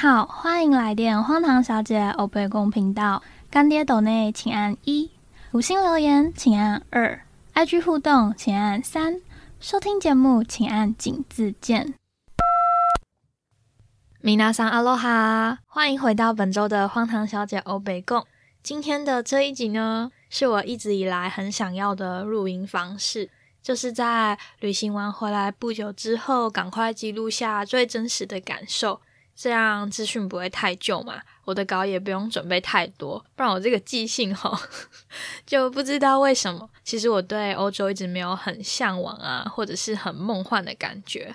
好，欢迎来电荒唐小姐欧贝公频道。干爹斗内请按一，五星留言请按二，IG 互动请按三，收听节目请按井字键。米娜桑阿罗哈，欢迎回到本周的荒唐小姐欧贝贡。今天的这一集呢，是我一直以来很想要的录音方式，就是在旅行完回来不久之后，赶快记录下最真实的感受。这样资讯不会太旧嘛？我的稿也不用准备太多，不然我这个记性哈，就不知道为什么。其实我对欧洲一直没有很向往啊，或者是很梦幻的感觉，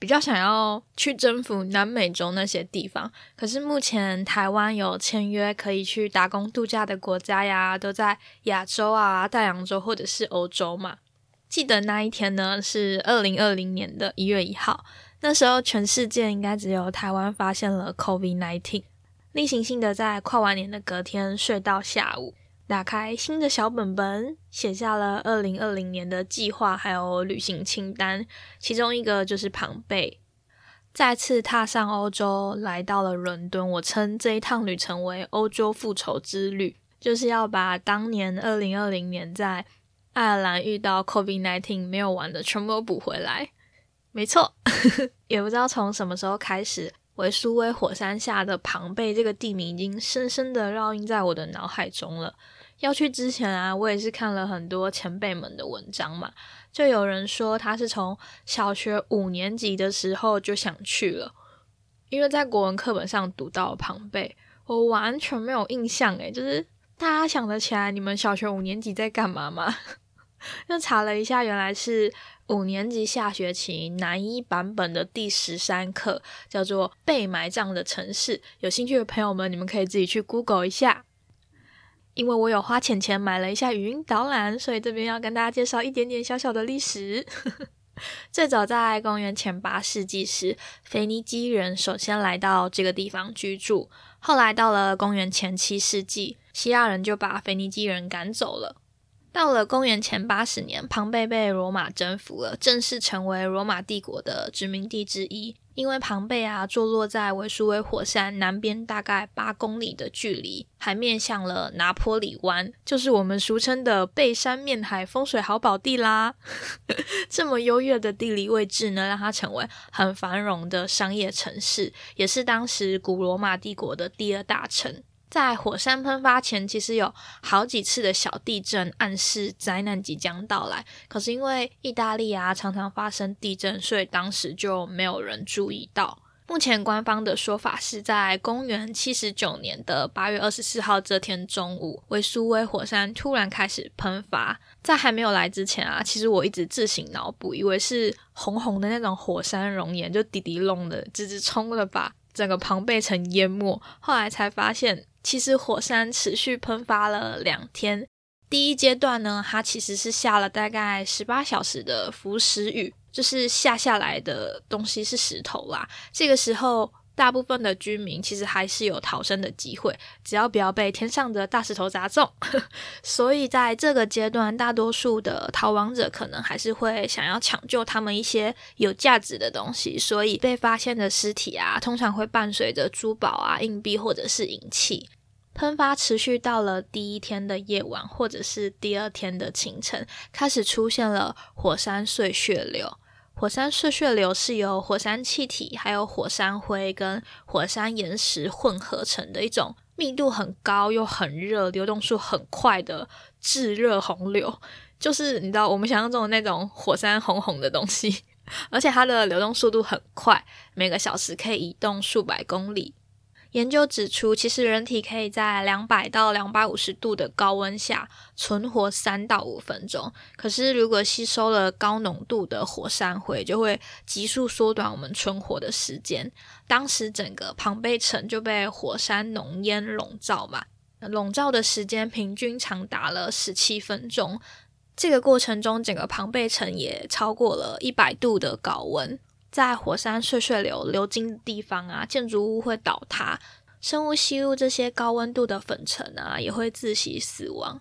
比较想要去征服南美洲那些地方。可是目前台湾有签约可以去打工度假的国家呀，都在亚洲啊、大洋洲或者是欧洲嘛。记得那一天呢，是二零二零年的一月一号。那时候，全世界应该只有台湾发现了 COVID-19。例行性的在跨完年的隔天睡到下午，打开新的小本本，写下了二零二零年的计划还有旅行清单。其中一个就是庞贝，再次踏上欧洲，来到了伦敦。我称这一趟旅程为欧洲复仇之旅，就是要把当年二零二零年在爱尔兰遇到 COVID-19 没有玩的全部都补回来。没错，也不知道从什么时候开始，维苏威火山下的庞贝这个地名已经深深的烙印在我的脑海中了。要去之前啊，我也是看了很多前辈们的文章嘛，就有人说他是从小学五年级的时候就想去了，因为在国文课本上读到庞贝，我完全没有印象诶，就是大家想得起来你们小学五年级在干嘛吗？就查了一下，原来是。五年级下学期南一版本的第十三课叫做《被埋葬的城市》，有兴趣的朋友们，你们可以自己去 Google 一下。因为我有花钱钱买了一下语音导览，所以这边要跟大家介绍一点点小小的历史。最早在公元前八世纪时，腓尼基人首先来到这个地方居住，后来到了公元前七世纪，希腊人就把腓尼基人赶走了。到了公元前八十年，庞贝被罗马征服了，正式成为罗马帝国的殖民地之一。因为庞贝啊，坐落在维苏威火山南边大概八公里的距离，还面向了拿坡里湾，就是我们俗称的背山面海，风水好宝地啦。这么优越的地理位置呢，让它成为很繁荣的商业城市，也是当时古罗马帝国的第二大城。在火山喷发前，其实有好几次的小地震暗示灾难即将到来。可是因为意大利啊常常发生地震，所以当时就没有人注意到。目前官方的说法是在公元七十九年的八月二十四号这天中午，维苏威火山突然开始喷发。在还没有来之前啊，其实我一直自行脑补，以为是红红的那种火山熔岩，就滴滴隆的直直冲了把整个庞贝城淹没。后来才发现。其实火山持续喷发了两天，第一阶段呢，它其实是下了大概十八小时的浮石雨，就是下下来的东西是石头啦。这个时候，大部分的居民其实还是有逃生的机会，只要不要被天上的大石头砸中。所以在这个阶段，大多数的逃亡者可能还是会想要抢救他们一些有价值的东西，所以被发现的尸体啊，通常会伴随着珠宝啊、硬币或者是银器。喷发持续到了第一天的夜晚，或者是第二天的清晨，开始出现了火山碎屑流。火山碎屑流是由火山气体、还有火山灰跟火山岩石混合成的一种密度很高又很热、流动速很快的炙热洪流。就是你知道我们想象中的那种火山红红的东西，而且它的流动速度很快，每个小时可以移动数百公里。研究指出，其实人体可以在两百到两百五十度的高温下存活三到五分钟。可是，如果吸收了高浓度的火山灰，就会急速缩短我们存活的时间。当时，整个庞贝城就被火山浓烟笼罩嘛，笼罩的时间平均长达了十七分钟。这个过程中，整个庞贝城也超过了一百度的高温。在火山碎碎流流经的地方啊，建筑物会倒塌，生物吸入这些高温度的粉尘啊，也会窒息死亡。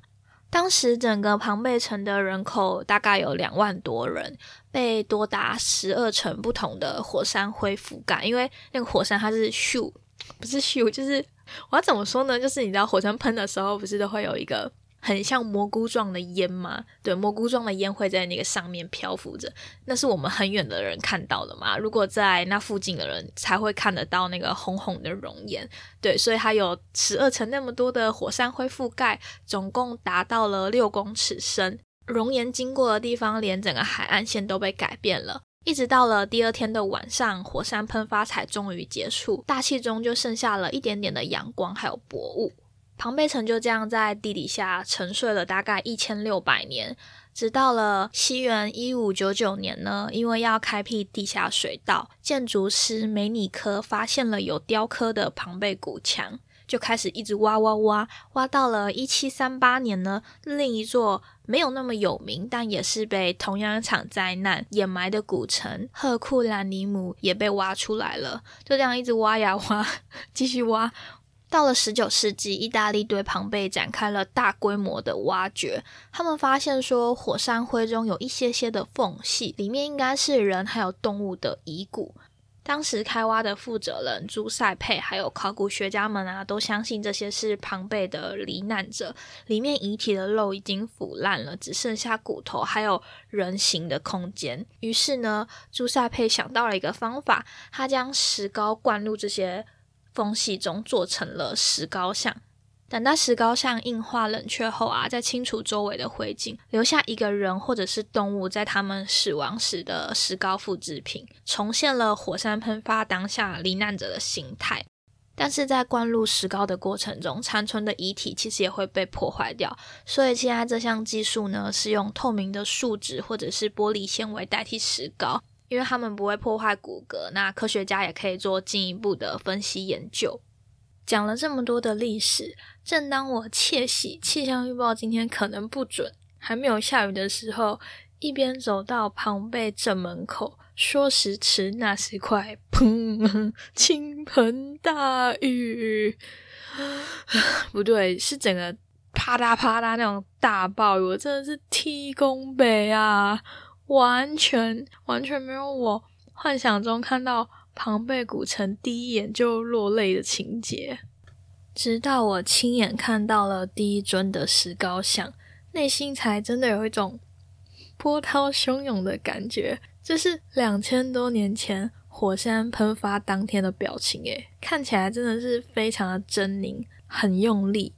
当时整个庞贝城的人口大概有两万多人，被多达十二层不同的火山灰覆盖。因为那个火山它是咻不是咻，就是我要怎么说呢？就是你知道火山喷的时候，不是都会有一个。很像蘑菇状的烟吗？对，蘑菇状的烟会在那个上面漂浮着，那是我们很远的人看到的嘛。如果在那附近的人才会看得到那个红红的熔岩。对，所以它有十二层那么多的火山灰覆盖，总共达到了六公尺深。熔岩经过的地方，连整个海岸线都被改变了。一直到了第二天的晚上，火山喷发才终于结束，大气中就剩下了一点点的阳光还有薄雾。庞贝城就这样在地底下沉睡了大概一千六百年，直到了西元一五九九年呢，因为要开辟地下水道，建筑师梅尼科发现了有雕刻的庞贝古墙，就开始一直挖挖挖，挖到了一七三八年呢，另一座没有那么有名，但也是被同样一场灾难掩埋的古城赫库兰尼姆也被挖出来了，就这样一直挖呀挖，继续挖。到了十九世纪，意大利对庞贝展开了大规模的挖掘。他们发现说，火山灰中有一些些的缝隙，里面应该是人还有动物的遗骨。当时开挖的负责人朱塞佩还有考古学家们啊，都相信这些是庞贝的罹难者，里面遗体的肉已经腐烂了，只剩下骨头还有人形的空间。于是呢，朱塞佩想到了一个方法，他将石膏灌入这些。缝隙中做成了石膏像，等到石膏像硬化冷却后啊，再清除周围的灰烬，留下一个人或者是动物在他们死亡时的石膏复制品，重现了火山喷发当下罹难者的形态。但是在灌入石膏的过程中，残存的遗体其实也会被破坏掉，所以现在这项技术呢，是用透明的树脂或者是玻璃纤维代替石膏。因为他们不会破坏骨骼，那科学家也可以做进一步的分析研究。讲了这么多的历史，正当我窃喜气象预报今天可能不准，还没有下雨的时候，一边走到庞贝正门口，说时迟，那时快，砰！倾盆大雨，不对，是整个啪嗒啪嗒那种大暴雨，我真的是踢功北啊！完全完全没有我幻想中看到庞贝古城第一眼就落泪的情节，直到我亲眼看到了第一尊的石膏像，内心才真的有一种波涛汹涌的感觉。这是两千多年前火山喷发当天的表情，诶，看起来真的是非常的狰狞，很用力。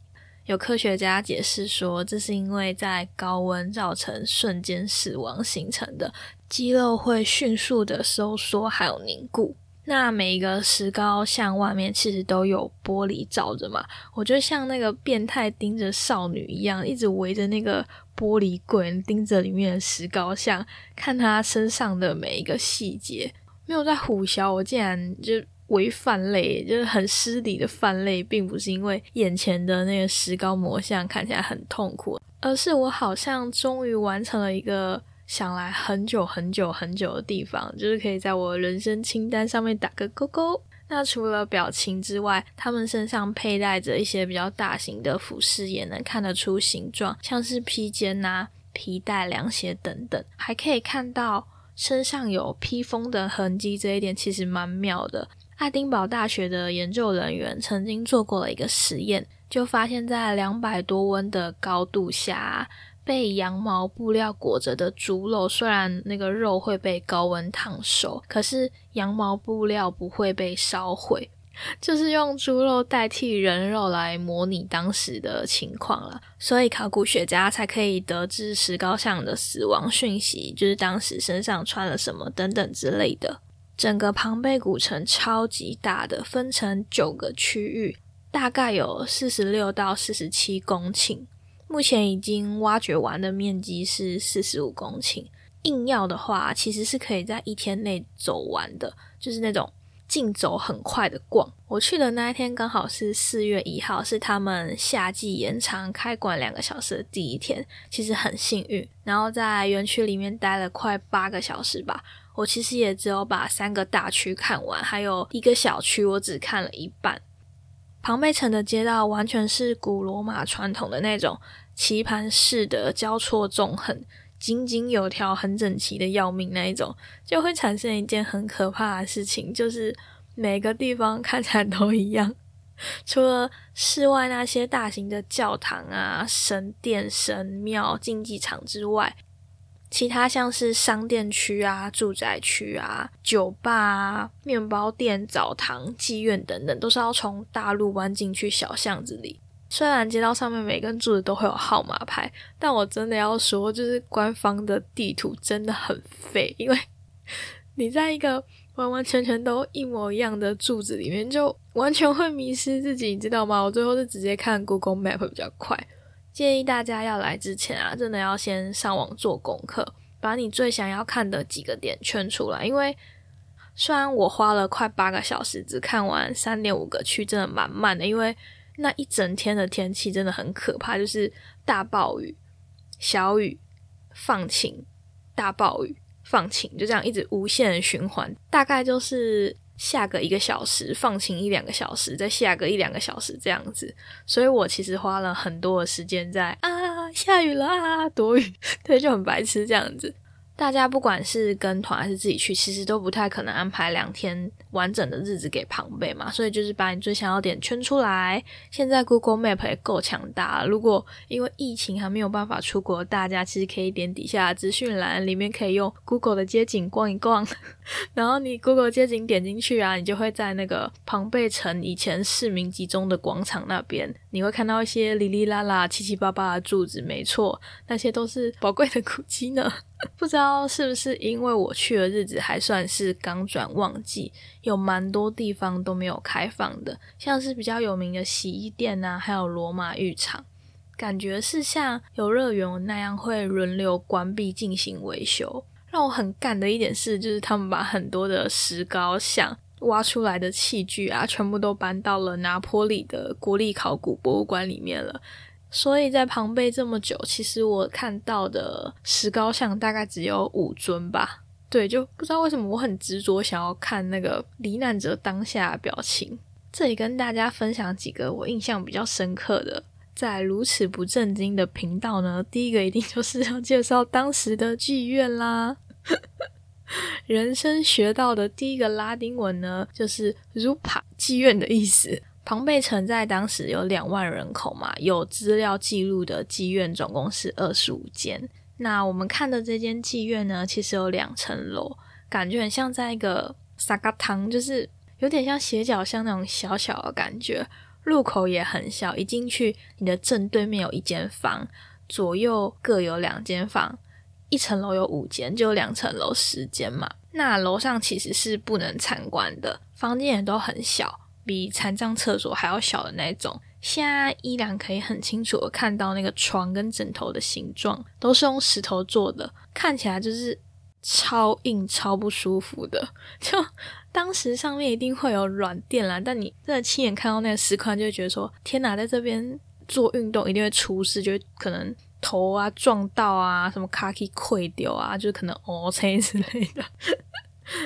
有科学家解释说，这是因为在高温造成瞬间死亡形成的，肌肉会迅速的收缩还有凝固。那每一个石膏像外面其实都有玻璃罩着嘛，我就像那个变态盯着少女一样，一直围着那个玻璃柜盯着里面的石膏像，看他身上的每一个细节。没有在虎啸，我竟然就。为犯类，就是很失礼的犯类，并不是因为眼前的那个石膏模像看起来很痛苦，而是我好像终于完成了一个想来很久很久很久的地方，就是可以在我人生清单上面打个勾勾。那除了表情之外，他们身上佩戴着一些比较大型的服饰，也能看得出形状，像是披肩呐、皮带、凉鞋等等，还可以看到身上有披风的痕迹，这一点其实蛮妙的。爱丁堡大学的研究人员曾经做过了一个实验，就发现，在两百多温的高度下，被羊毛布料裹着的猪肉，虽然那个肉会被高温烫熟，可是羊毛布料不会被烧毁，就是用猪肉代替人肉来模拟当时的情况了。所以考古学家才可以得知石膏像的死亡讯息，就是当时身上穿了什么等等之类的。整个庞贝古城超级大的，分成九个区域，大概有四十六到四十七公顷。目前已经挖掘完的面积是四十五公顷。硬要的话，其实是可以在一天内走完的，就是那种竞走很快的逛。我去的那一天刚好是四月一号，是他们夏季延长开馆两个小时的第一天，其实很幸运。然后在园区里面待了快八个小时吧。我其实也只有把三个大区看完，还有一个小区我只看了一半。庞贝城的街道完全是古罗马传统的那种棋盘式的交错纵横，井井有条，很整齐的要命那一种，就会产生一件很可怕的事情，就是每个地方看起来都一样，除了室外那些大型的教堂啊、神殿、神庙、竞技场之外，其他像是商店区啊、住宅区啊、酒吧啊、面包店、澡堂、妓院等等，都是要从大路弯进去小巷子里。虽然街道上面每根柱子都会有号码牌，但我真的要说，就是官方的地图真的很废，因为你在一个完完全全都一模一样的柱子里面，就完全会迷失自己，你知道吗？我最后是直接看 Google Map 会比较快。建议大家要来之前啊，真的要先上网做功课，把你最想要看的几个点圈出来。因为虽然我花了快八个小时，只看完三点五个区，真的蛮慢的，因为。那一整天的天气真的很可怕，就是大暴雨、小雨、放晴、大暴雨、放晴，就这样一直无限循环。大概就是下个一个小时，放晴一两个小时，再下个一两个小时这样子。所以我其实花了很多的时间在啊，下雨了啊，躲雨，对，就很白痴这样子。大家不管是跟团还是自己去，其实都不太可能安排两天完整的日子给庞贝嘛，所以就是把你最想要点圈出来。现在 Google Map 也够强大，如果因为疫情还没有办法出国，大家其实可以点底下资讯栏里面可以用 Google 的街景逛一逛，然后你 Google 街景点进去啊，你就会在那个庞贝城以前市民集中的广场那边，你会看到一些哩哩啦啦、七七八八的柱子，没错，那些都是宝贵的古迹呢。不知道是不是因为我去的日子还算是刚转旺季，有蛮多地方都没有开放的，像是比较有名的洗衣店啊，还有罗马浴场，感觉是像游乐园那样会轮流关闭进行维修。让我很干的一点是，就是他们把很多的石膏像挖出来的器具啊，全部都搬到了拿坡里的国立考古博物馆里面了。所以在庞贝这么久，其实我看到的石膏像大概只有五尊吧。对，就不知道为什么我很执着想要看那个罹难者当下的表情。这里跟大家分享几个我印象比较深刻的，在如此不正经的频道呢，第一个一定就是要介绍当时的妓院啦。人生学到的第一个拉丁文呢，就是 “rupa” 妓院的意思。庞贝城在当时有两万人口嘛，有资料记录的妓院总共是二十五间。那我们看的这间妓院呢，其实有两层楼，感觉很像在一个沙嘎堂，就是有点像斜角巷那种小小的感觉。入口也很小，一进去你的正对面有一间房，左右各有两间房，一层楼有五间，就两层楼十间嘛。那楼上其实是不能参观的，房间也都很小。比残障厕所还要小的那种，现在依然可以很清楚的看到那个床跟枕头的形状，都是用石头做的，看起来就是超硬、超不舒服的。就当时上面一定会有软垫啦，但你真的亲眼看到那个石块，就会觉得说：天哪，在这边做运动一定会出事，就可能头啊撞到啊，什么卡可以溃掉啊，就可能 O C 之类的。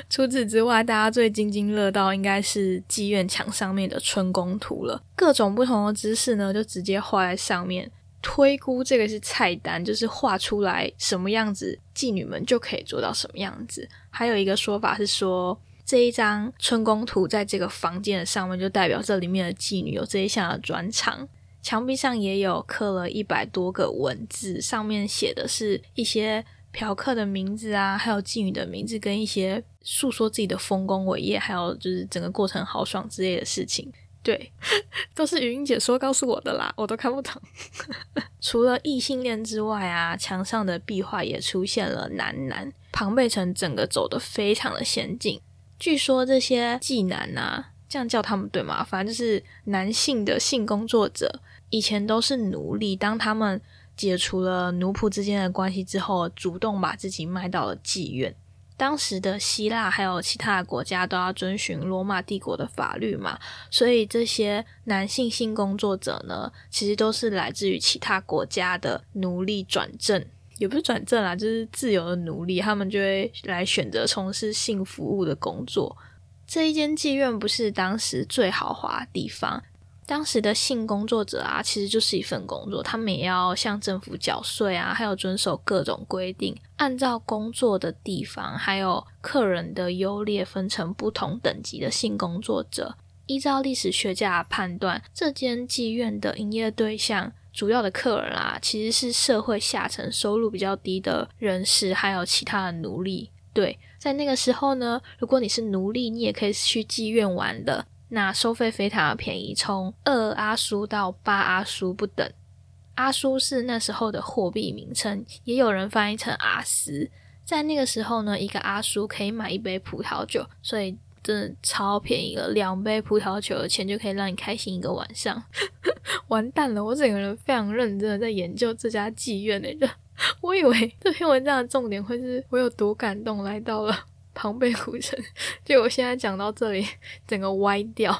除此之外，大家最津津乐道应该是妓院墙上面的春宫图了。各种不同的姿势呢，就直接画在上面。推估这个是菜单，就是画出来什么样子，妓女们就可以做到什么样子。还有一个说法是说，这一张春宫图在这个房间的上面，就代表这里面的妓女有这一项的专长。墙壁上也有刻了一百多个文字，上面写的是一些。嫖客的名字啊，还有妓女的名字，跟一些诉说自己的丰功伟业，还有就是整个过程豪爽之类的事情，对，都是语音解说告诉我的啦，我都看不懂。除了异性恋之外啊，墙上的壁画也出现了男男。庞贝城整个走的非常的先进，据说这些妓男啊，这样叫他们对吗？反正就是男性的性工作者，以前都是奴隶，当他们。解除了奴仆之间的关系之后，主动把自己卖到了妓院。当时的希腊还有其他的国家都要遵循罗马帝国的法律嘛，所以这些男性性工作者呢，其实都是来自于其他国家的奴隶转正，也不是转正啦，就是自由的奴隶，他们就会来选择从事性服务的工作。这一间妓院不是当时最豪华的地方。当时的性工作者啊，其实就是一份工作，他们也要向政府缴税啊，还有遵守各种规定，按照工作的地方还有客人的优劣分成不同等级的性工作者。依照历史学家判断，这间妓院的营业对象主要的客人啊，其实是社会下层收入比较低的人士，还有其他的奴隶。对，在那个时候呢，如果你是奴隶，你也可以去妓院玩的。那收费非常的便宜，从二阿苏到八阿苏不等。阿苏是那时候的货币名称，也有人翻译成阿斯。在那个时候呢，一个阿苏可以买一杯葡萄酒，所以真的超便宜了。两杯葡萄酒的钱就可以让你开心一个晚上。完蛋了，我整个人非常认真的在研究这家妓院的人。我以为这篇文章的重点会是我有多感动来到了。庞贝古城，就我现在讲到这里，整个歪掉。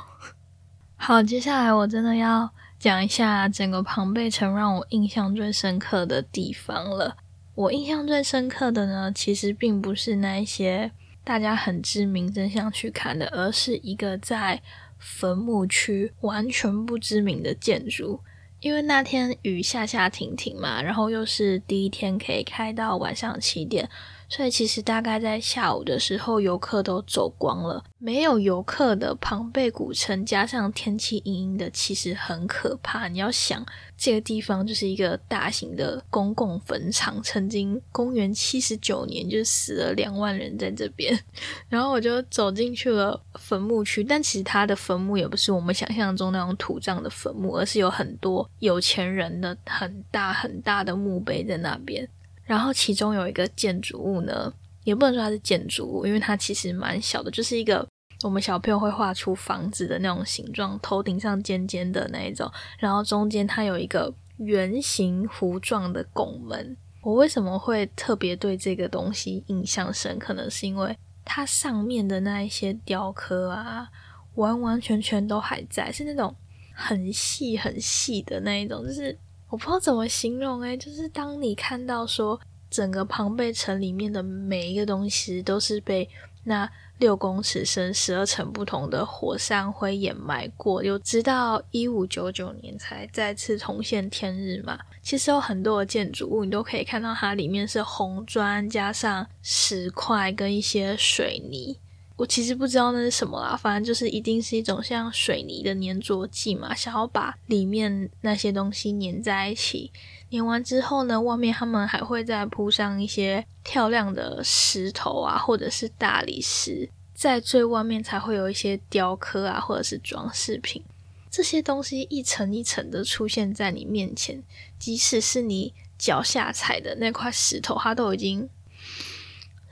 好，接下来我真的要讲一下整个庞贝城让我印象最深刻的地方了。我印象最深刻的呢，其实并不是那一些大家很知名、真想去看的，而是一个在坟墓区完全不知名的建筑。因为那天雨下下停停嘛，然后又是第一天可以开到晚上七点。所以其实大概在下午的时候，游客都走光了。没有游客的庞贝古城，加上天气阴阴的，其实很可怕。你要想，这个地方就是一个大型的公共坟场，曾经公元七十九年就死了两万人在这边。然后我就走进去了坟墓区，但其实它的坟墓也不是我们想象中那种土葬的坟墓，而是有很多有钱人的很大很大的墓碑在那边。然后其中有一个建筑物呢，也不能说它是建筑物，因为它其实蛮小的，就是一个我们小朋友会画出房子的那种形状，头顶上尖尖的那一种，然后中间它有一个圆形弧状的拱门。我为什么会特别对这个东西印象深？可能是因为它上面的那一些雕刻啊，完完全全都还在，是那种很细很细的那一种，就是。我不知道怎么形容诶，就是当你看到说整个庞贝城里面的每一个东西都是被那六公尺深、十二层不同的火山灰掩埋过，有直到一五九九年才再次重现天日嘛。其实有很多的建筑物，你都可以看到它里面是红砖加上石块跟一些水泥。我其实不知道那是什么啦，反正就是一定是一种像水泥的粘着剂嘛，想要把里面那些东西粘在一起。粘完之后呢，外面他们还会再铺上一些漂亮的石头啊，或者是大理石，在最外面才会有一些雕刻啊，或者是装饰品。这些东西一层一层的出现在你面前，即使是你脚下踩的那块石头，它都已经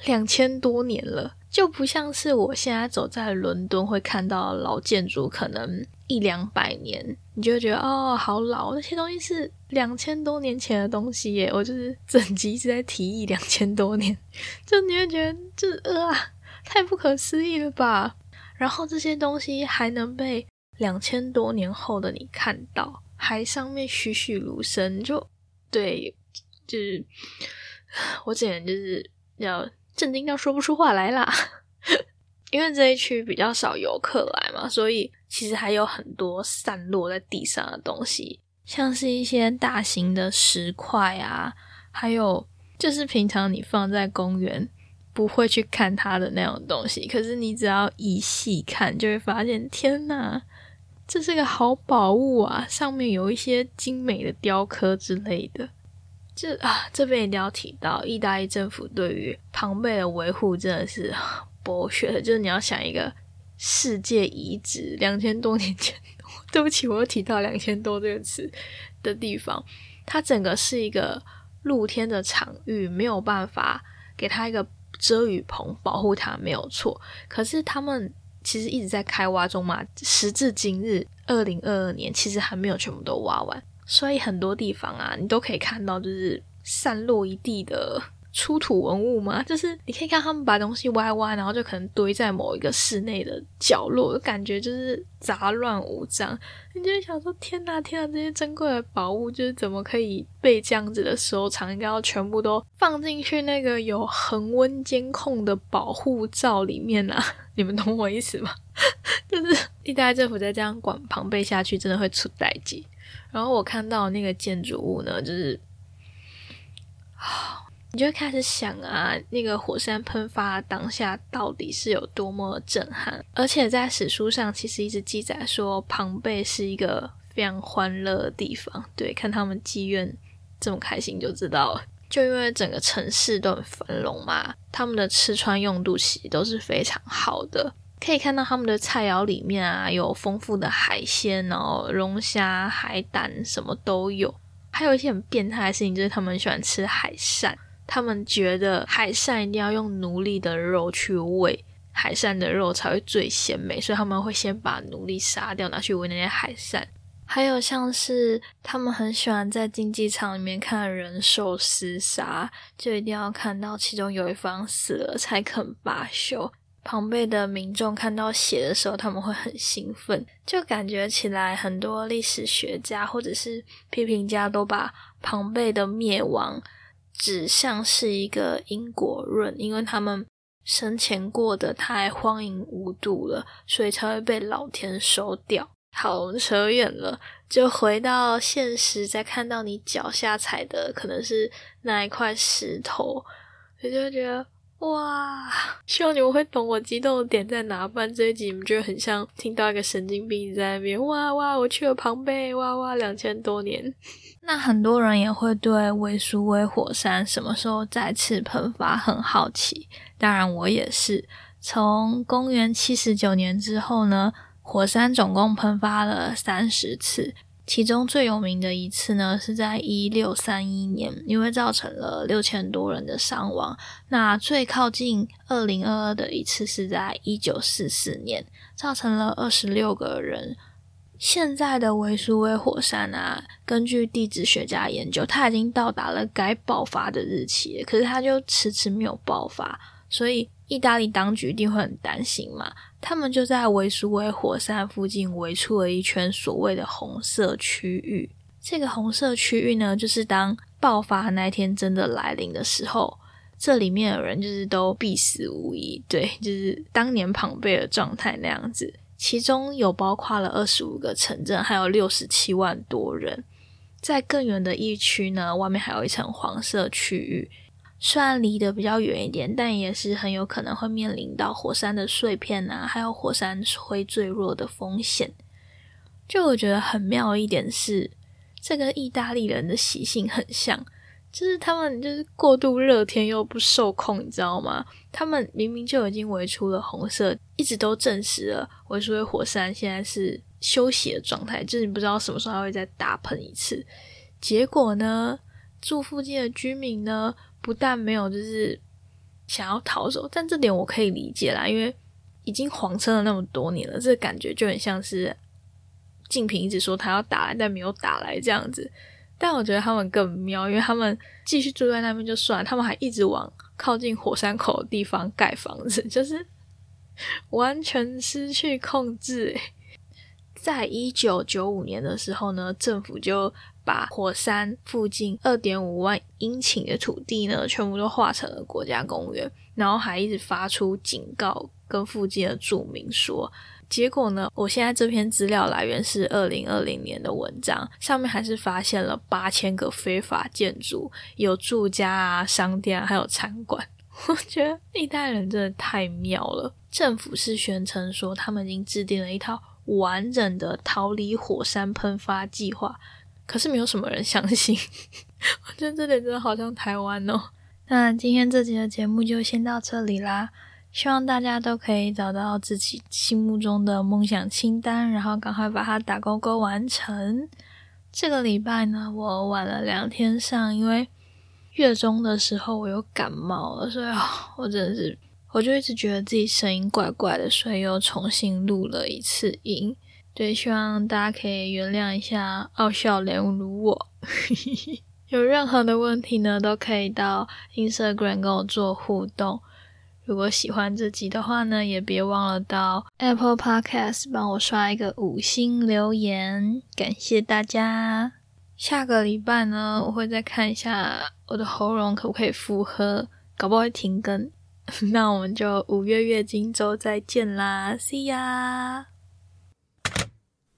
两千多年了。就不像是我现在走在伦敦会看到老建筑，可能一两百年，你就会觉得哦，好老，那些东西是两千多年前的东西耶。我就是 整集一直在提议两千多年，就你会觉得这呃，太不可思议了吧？然后这些东西还能被两千多年后的你看到，还上面栩栩如生，就对，就是 我简直就是要。震惊到说不出话来啦！因为这一区比较少游客来嘛，所以其实还有很多散落在地上的东西，像是一些大型的石块啊，还有就是平常你放在公园不会去看它的那种东西，可是你只要一细看，就会发现，天呐，这是个好宝物啊！上面有一些精美的雕刻之类的。这啊，这边一定要提到，意大利政府对于庞贝的维护真的是博学的。就是你要想一个世界遗址，两千多年前，对不起，我又提到两千多这个词的地方，它整个是一个露天的场域，没有办法给它一个遮雨棚保护它，没有错。可是他们其实一直在开挖中嘛，时至今日，二零二二年，其实还没有全部都挖完。所以很多地方啊，你都可以看到，就是散落一地的出土文物嘛。就是你可以看他们把东西挖挖，然后就可能堆在某一个室内的角落，就感觉就是杂乱无章。你就会想说：天哪，天哪！这些珍贵的宝物，就是怎么可以被这样子的收藏？应该要全部都放进去那个有恒温监控的保护罩里面啊！你们懂我意思吗？就是意大利政府再这样管庞贝下去，真的会出代级。然后我看到那个建筑物呢，就是，你就会开始想啊，那个火山喷发当下到底是有多么震撼。而且在史书上，其实一直记载说，庞贝是一个非常欢乐的地方。对，看他们妓院这么开心，就知道了。就因为整个城市都很繁荣嘛，他们的吃穿用度其实都是非常好的。可以看到他们的菜肴里面啊，有丰富的海鲜然后，龙虾、海胆什么都有。还有一些很变态的事情，就是他们喜欢吃海扇，他们觉得海扇一定要用奴隶的肉去喂，海扇的肉才会最鲜美，所以他们会先把奴隶杀掉，拿去喂那些海扇。还有像是他们很喜欢在竞技场里面看人兽厮杀，就一定要看到其中有一方死了才肯罢休。庞贝的民众看到血的时候，他们会很兴奋，就感觉起来很多历史学家或者是批评家都把庞贝的灭亡指向是一个因果论，因为他们生前过得太荒淫无度了，所以才会被老天收掉。好扯远了，就回到现实，再看到你脚下踩的可能是那一块石头，我就觉得。哇！希望你们会懂我激动的点在哪。不然这一集你们就很像听到一个神经病在那边哇哇！我去了庞贝，哇哇！两千多年。那很多人也会对维苏威火山什么时候再次喷发很好奇。当然我也是。从公元七十九年之后呢，火山总共喷发了三十次。其中最有名的一次呢，是在一六三一年，因为造成了六千多人的伤亡。那最靠近二零二二的一次是在一九四四年，造成了二十六个人。现在的维苏威火山啊，根据地质学家研究，它已经到达了该爆发的日期，可是它就迟迟没有爆发，所以意大利当局一定会很担心嘛。他们就在维苏威火山附近围出了一圈所谓的红色区域。这个红色区域呢，就是当爆发那一天真的来临的时候，这里面的人就是都必死无疑。对，就是当年庞贝的状态那样子。其中有包括了二十五个城镇，还有六十七万多人。在更远的一区呢，外面还有一层黄色区域。虽然离得比较远一点，但也是很有可能会面临到火山的碎片啊，还有火山灰坠落的风险。就我觉得很妙一点是，这个意大利人的习性很像，就是他们就是过度热天又不受控，你知道吗？他们明明就已经围出了红色，一直都证实了维苏威火山现在是休息的状态，就是你不知道什么时候还会再大喷一次。结果呢，住附近的居民呢？不但没有，就是想要逃走，但这点我可以理解啦，因为已经黄撑了那么多年了，这感觉就很像是静平一直说他要打来，但没有打来这样子。但我觉得他们更妙，因为他们继续住在那边就算，他们还一直往靠近火山口的地方盖房子，就是完全失去控制。在一九九五年的时候呢，政府就。把火山附近二点五万英顷的土地呢，全部都划成了国家公园，然后还一直发出警告，跟附近的住民说。结果呢，我现在这篇资料来源是二零二零年的文章，上面还是发现了八千个非法建筑，有住家啊、商店啊，还有餐馆。我觉得意大利人真的太妙了。政府是宣称说，他们已经制定了一套完整的逃离火山喷发计划。可是没有什么人相信，我觉得这点真的好像台湾哦。那今天这集的节目就先到这里啦，希望大家都可以找到自己心目中的梦想清单，然后赶快把它打勾勾完成。这个礼拜呢，我晚了两天上，因为月中的时候我又感冒了，所以 我真的是，我就一直觉得自己声音怪怪的，所以又重新录了一次音。对，希望大家可以原谅一下傲笑连如我。有任何的问题呢，都可以到 Instagram 跟我做互动。如果喜欢这集的话呢，也别忘了到 Apple Podcast 帮我刷一个五星留言，感谢大家。下个礼拜呢，我会再看一下我的喉咙可不可以复合，搞不好会停更。那我们就五月月经周再见啦，See ya！